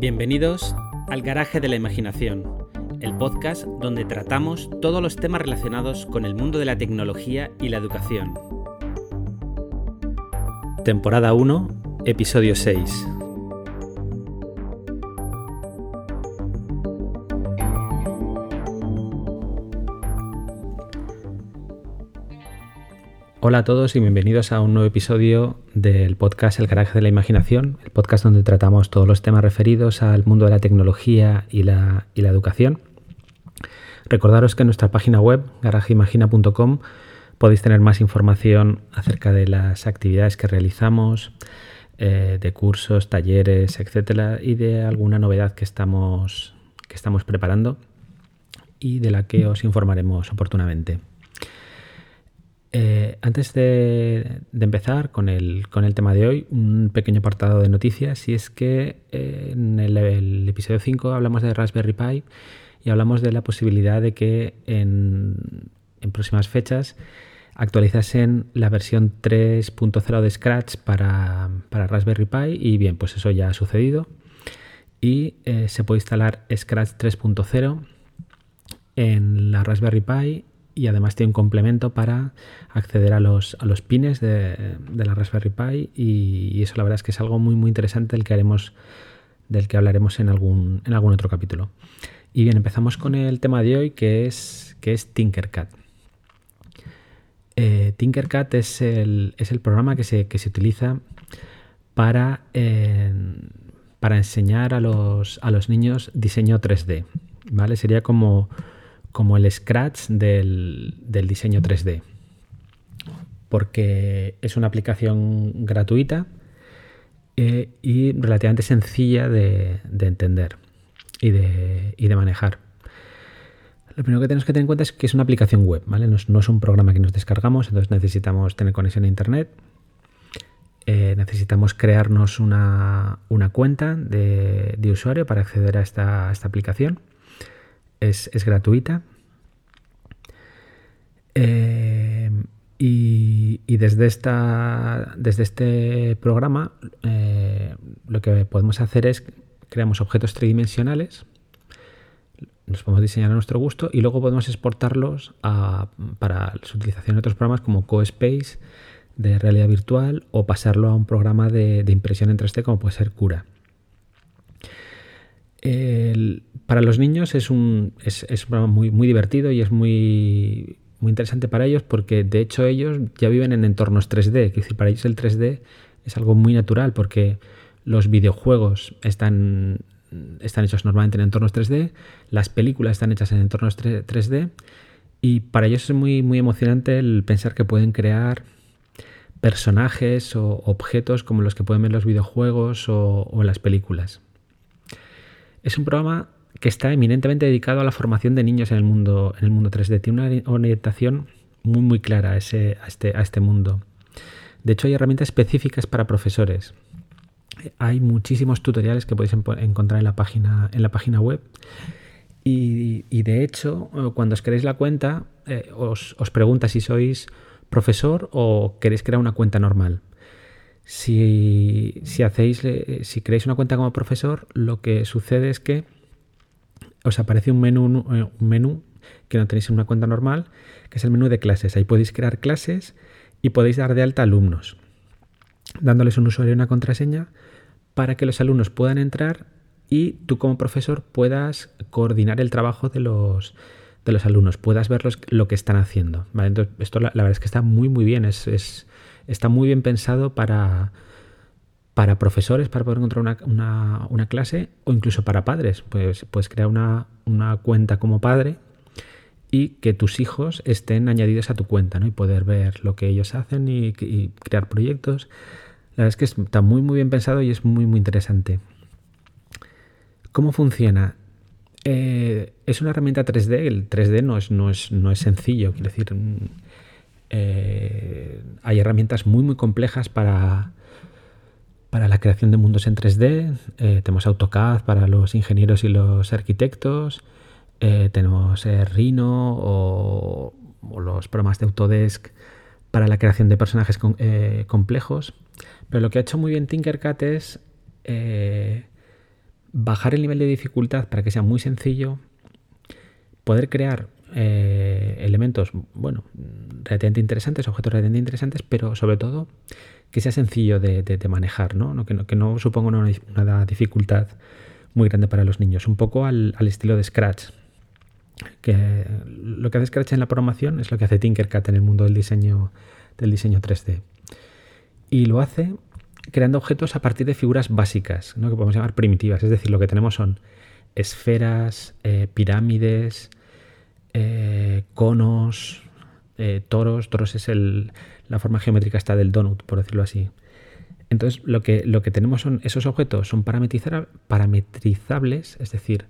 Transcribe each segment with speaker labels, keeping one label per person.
Speaker 1: Bienvenidos al Garaje de la Imaginación, el podcast donde tratamos todos los temas relacionados con el mundo de la tecnología y la educación. Temporada 1, episodio 6. Hola a todos y bienvenidos a un nuevo episodio del podcast El Garaje de la Imaginación, el podcast donde tratamos todos los temas referidos al mundo de la tecnología y la, educación. Recordaros que en nuestra página web, garajeimagina.com, podéis tener más información acerca de las actividades que realizamos, eh, de cursos, talleres, etcétera, y de alguna novedad que estamos, que estamos preparando y de la que os informaremos oportunamente. Eh, antes de, empezar con el, tema de hoy, un pequeño apartado de noticias, y es que eh, en el, episodio 5 hablamos de Raspberry Pi y hablamos de la posibilidad de que en, próximas fechas actualizasen la versión 3.0 de Scratch para, Raspberry Pi y bien, pues eso ya ha sucedido. Y eh, se puede instalar Scratch 3.0 en la Raspberry Pi y además tiene un complemento para acceder a los, a los pines de, la Raspberry Pi y, eso la verdad es que es algo muy muy interesante del que haremos del que hablaremos en algún, en algún otro capítulo. Y bien, empezamos con el tema de hoy que es, que es Tinkercad. Eh, Tinkercad es el, es el programa que se, que se utiliza para, para enseñar a los, a los niños diseño 3D. ¿vale? Sería como como el Scratch del, diseño 3D. Porque es una aplicación gratuita eh, y relativamente sencilla de, entender y de, manejar. Lo primero que tenemos que tener en cuenta es que es una aplicación web, ¿vale? No es, un programa que nos descargamos, entonces necesitamos tener conexión a internet. Eh, necesitamos crearnos una, cuenta de, usuario para acceder a esta aplicación es, gratuita. Eh, y, desde, esta, desde este programa eh, lo que podemos hacer es creamos objetos tridimensionales, los podemos diseñar a nuestro gusto y luego podemos exportarlos para su utilización en otros programas como CoSpace de realidad virtual o pasarlo a un programa de, impresión en 3D como puede ser Cura. Para los niños es un, es, programa muy, muy divertido y es muy, muy interesante para ellos porque de hecho ellos ya viven en entornos 3D. Es decir, para ellos el 3D es algo muy natural porque los videojuegos están, están hechos normalmente en entornos 3D, las películas están hechas en entornos 3D y para ellos es muy, muy emocionante el pensar que pueden crear personajes o objetos como los que pueden ver en los videojuegos o, o en las películas. Es un programa que está eminentemente dedicado a la formación de niños en el mundo, en el mundo 3D. Tiene una orientación muy muy clara a, ese, a, este, a este mundo. De hecho, hay herramientas específicas para profesores. Hay muchísimos tutoriales que podéis encontrar en la página, en la página web. Y, de hecho, cuando os queréis la cuenta, eh, os, os pregunta si sois profesor o queréis crear una cuenta normal. Si, hacéis, eh, si creáis una cuenta como profesor, lo que sucede es que os aparece un menú, eh, un menú que no tenéis en una cuenta normal, que es el menú de clases. Ahí podéis crear clases y podéis dar de alta alumnos, dándoles un usuario y una contraseña para que los alumnos puedan entrar y tú como profesor puedas coordinar el trabajo de los, de los alumnos, puedas ver lo que están haciendo. Entonces, esto la, verdad es que está muy muy bien, es, es está muy bien pensado para, para profesores, para poder encontrar una, clase o incluso para padres. Pues puedes crear una, cuenta como padre y que tus hijos estén añadidos a tu cuenta ¿no? y poder ver lo que ellos hacen y, crear proyectos. La verdad es que está muy muy bien pensado y es muy muy interesante. ¿Cómo funciona? Eh, es una herramienta 3D, el 3D no es, no es, no es sencillo, quiero decir, eh, hay herramientas muy muy complejas para, para la creación de mundos en 3D. Eh, tenemos AutoCAD para los ingenieros y los arquitectos. Eh, tenemos Rhino o, los programas de Autodesk para la creación de personajes complejos. Pero lo que ha hecho muy bien Tinkercad es bajar el nivel de dificultad para que sea muy sencillo, poder crear eh, elementos, bueno, relativamente interesantes, objetos relativamente interesantes, pero sobre todo que sea sencillo de, manejar, ¿no? Que, ¿no? suponga una, dificultad muy grande para los niños, un poco al, estilo de Scratch. Que lo que hace Scratch en la programación es lo que hace Tinkercad en el mundo del diseño, del diseño 3D. Y lo hace creando objetos a partir de figuras básicas, ¿no? que podemos llamar primitivas. Es decir, lo que tenemos son esferas, eh, pirámides, eh, conos, eh, toros. Toros es el, la forma geométrica está del donut, por decirlo así. Entonces, lo que, lo que tenemos son esos objetos, son parametrizables, es decir,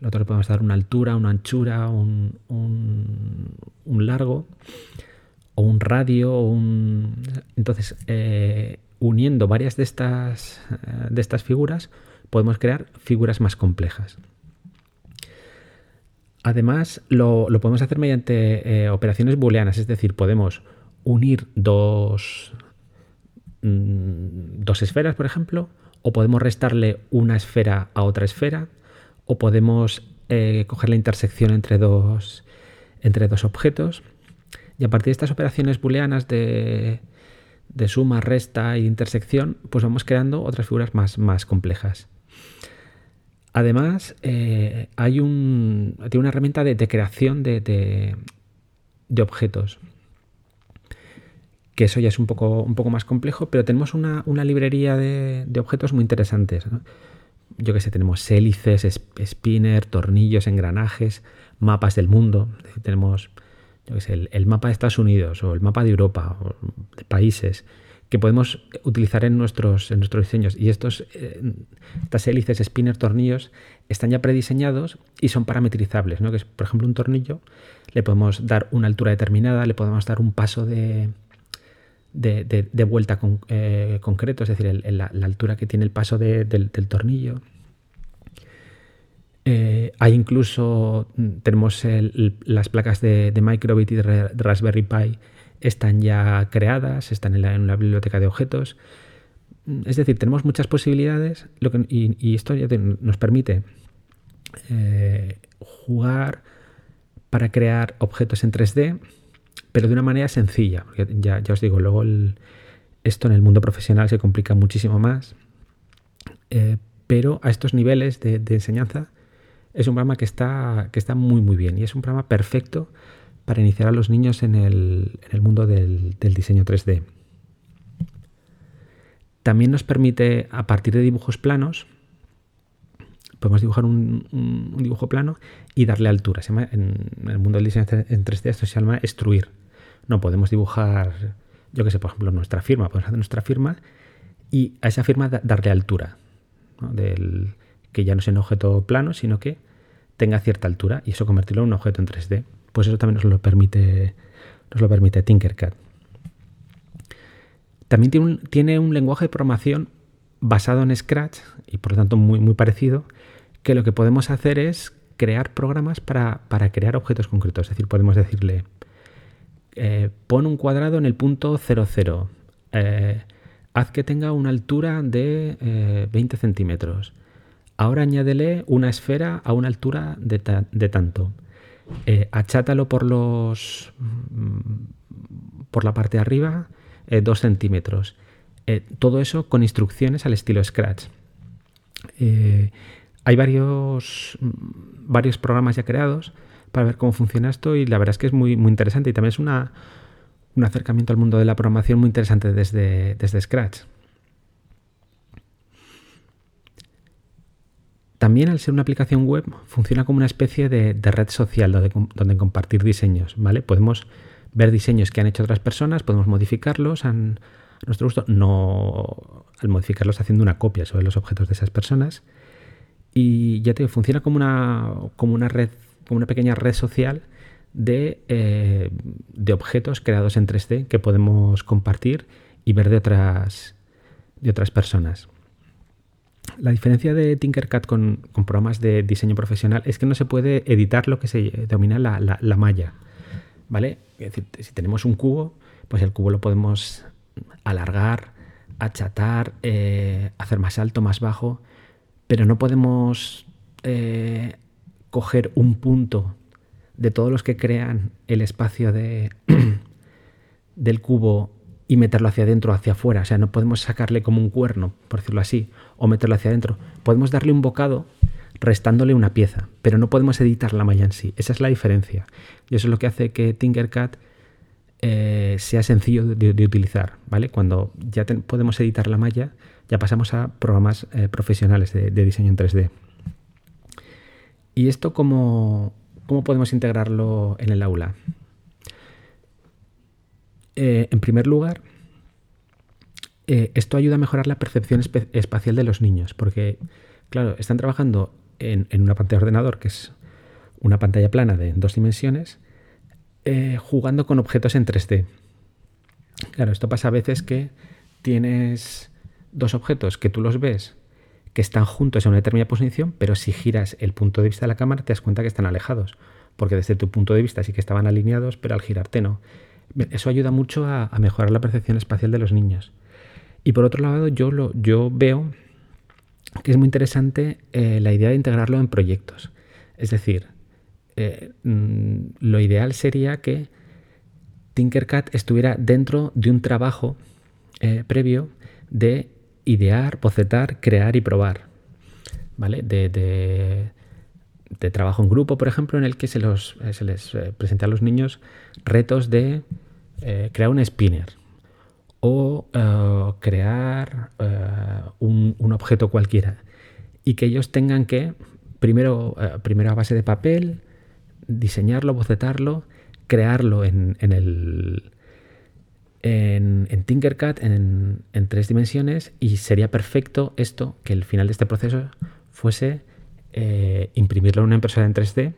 Speaker 1: nosotros podemos dar una altura, una anchura, un, un, largo, o un radio, o un... Entonces, eh, uniendo varias de estas, de estas figuras, podemos crear figuras más complejas. Además, lo, podemos hacer mediante eh, operaciones booleanas, es decir, podemos unir dos, mm, dos esferas, por ejemplo, o podemos restarle una esfera a otra esfera, o podemos eh, coger la intersección entre dos, entre dos objetos. Y a partir de estas operaciones booleanas de, de suma, resta e intersección, pues vamos creando otras figuras más, más complejas. Además, eh, hay un, tiene una herramienta de, creación de, objetos. Que eso ya es un poco, un poco más complejo, pero tenemos una, librería de, objetos muy interesantes. Yo que sé, tenemos hélices, spinner, tornillos, engranajes, mapas del mundo. Tenemos yo sé, el, el, mapa de Estados Unidos o el mapa de Europa o de países que podemos utilizar en nuestros, en nuestros diseños. Y estos, eh, estas hélices, spinner, tornillos, están ya prediseñados y son parametrizables. ¿no? Que es, por ejemplo, un tornillo, le podemos dar una altura determinada, le podemos dar un paso de, de, vuelta eh, concreto, es decir, la, altura que tiene el paso del, tornillo. Eh, hay incluso, tenemos las placas de, Microbit y de Raspberry Pi están ya creadas, están en la, biblioteca de objetos. Es decir, tenemos muchas posibilidades y, esto ya nos permite eh, jugar para crear objetos en 3D, pero de una manera sencilla. ya, ya os digo, luego esto en el mundo profesional se complica muchísimo más, eh, pero a estos niveles de, enseñanza es un programa que está, que está muy muy bien y es un programa perfecto para iniciar a los niños en el, mundo del, diseño 3D. También nos permite, a partir de dibujos planos, podemos dibujar un, dibujo plano y darle altura. en, el mundo del diseño en 3D esto se llama extruir. No podemos dibujar, yo que sé, por ejemplo, nuestra firma. Podemos hacer nuestra firma y a esa firma darle altura. Que ya no sea un objeto plano, sino que tenga cierta altura y eso convertirlo en un objeto en 3D pues eso también nos lo permite, nos lo permite Tinkercad. También tiene un, lenguaje de programación basado en Scratch y por lo tanto muy parecido, que lo que podemos hacer es crear programas para, crear objetos concretos. Es decir, podemos decirle, eh, pon un cuadrado en el punto 00, eh, haz que tenga una altura de 20 eh, centímetros. Ahora añádele una esfera a una altura de, de tanto. Eh, achátalo por los mm, por la parte de arriba eh, dos centímetros. Eh, todo eso con instrucciones al estilo Scratch. Hay varios, mm, varios programas ya creados para ver cómo funciona esto y la verdad es que es muy, muy interesante y también es una, un acercamiento al mundo de la programación muy interesante desde, desde Scratch. También al ser una aplicación web funciona como una especie de, red social donde, compartir diseños, ¿vale? Podemos ver diseños que han hecho otras personas, podemos modificarlos a nuestro gusto, no al modificarlos haciendo una copia sobre los objetos de esas personas. Y ya te digo, funciona como una, como una red, como una pequeña red social de, eh, de objetos creados en 3D que podemos compartir y ver de otras, de otras personas. La diferencia de Tinkercad con, programas de diseño profesional es que no se puede editar lo que se denomina la, malla. ¿Vale? Es decir, si tenemos un cubo, pues el cubo lo podemos alargar, achatar, eh, hacer más alto, más bajo, pero no podemos eh, coger un punto de todos los que crean el espacio de, del cubo y meterlo hacia adentro o hacia afuera. O sea, no podemos sacarle como un cuerno, por decirlo así, o meterlo hacia adentro. Podemos darle un bocado restándole una pieza, pero no podemos editar la malla en sí. Esa es la diferencia. Y eso es lo que hace que Tinkercad eh, sea sencillo de, utilizar, ¿vale? Cuando ya podemos editar la malla, ya pasamos a programas eh, profesionales de, diseño en 3D. ¿Y esto cómo, cómo podemos integrarlo en el aula? Eh, en primer lugar, esto ayuda a mejorar la percepción espacial de los niños, porque, claro, están trabajando en, una pantalla de ordenador, que es una pantalla plana de dos dimensiones, eh, jugando con objetos en 3D. Claro, esto pasa a veces que tienes dos objetos que tú los ves que están juntos en una determinada posición, pero si giras el punto de vista de la cámara te das cuenta que están alejados, porque desde tu punto de vista sí que estaban alineados, pero al girarte no. Eso ayuda mucho a, mejorar la percepción espacial de los niños. Y por otro lado, yo, lo, yo veo que es muy interesante eh, la idea de integrarlo en proyectos. Es decir, eh, mm, lo ideal sería que Tinkercad estuviera dentro de un trabajo eh, previo de idear, bocetar, crear y probar. ¿Vale? De, trabajo en grupo, por ejemplo, en el que se, se les presenta a los niños retos de crear un spinner o eh, crear eh, un, objeto cualquiera y que ellos tengan que, primero, eh, primero a base de papel, diseñarlo, bocetarlo, crearlo en, el, en, Tinkercad en, tres dimensiones y sería perfecto esto, que el final de este proceso fuese imprimirlo en una impresora en 3D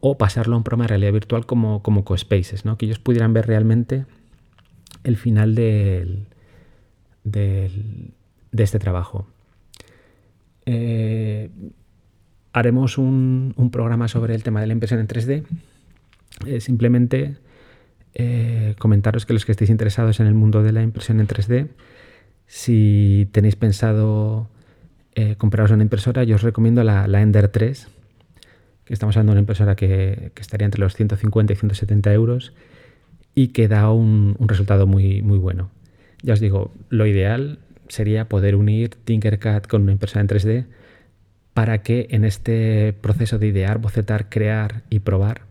Speaker 1: o pasarlo a un programa de realidad virtual como, como CoSpaces, ¿no? que ellos pudieran ver realmente el final de este trabajo. Eh, haremos un, programa sobre el tema de la impresión en 3D. Eh, simplemente eh, comentaros que los que estéis interesados en el mundo de la impresión en 3D, si tenéis pensado compraros una impresora, yo os recomiendo la, Ender 3, que estamos hablando de una impresora que, que estaría entre los 150 y 170 euros y que da un, resultado muy, muy bueno. Ya os digo, lo ideal sería poder unir Tinkercad con una impresora en 3D para que en este proceso de idear, bocetar, crear y probar,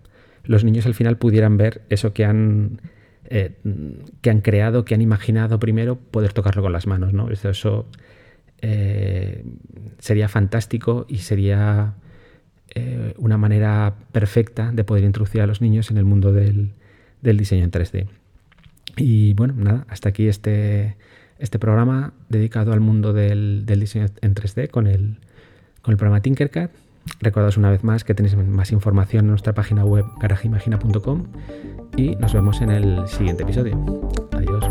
Speaker 1: los niños al final pudieran ver eso que han, eh, que han creado, que han imaginado primero, poder tocarlo con las manos. ¿no? Eso, eh, sería fantástico y sería eh, una manera perfecta de poder introducir a los niños en el mundo del, del diseño en 3D. Y bueno, nada, hasta aquí este, este programa dedicado al mundo del, diseño en 3D con el, con el programa Tinkercad. Recordaos una vez más que tenéis más información en nuestra página web garajimagina.com y nos vemos en el siguiente episodio. Adiós.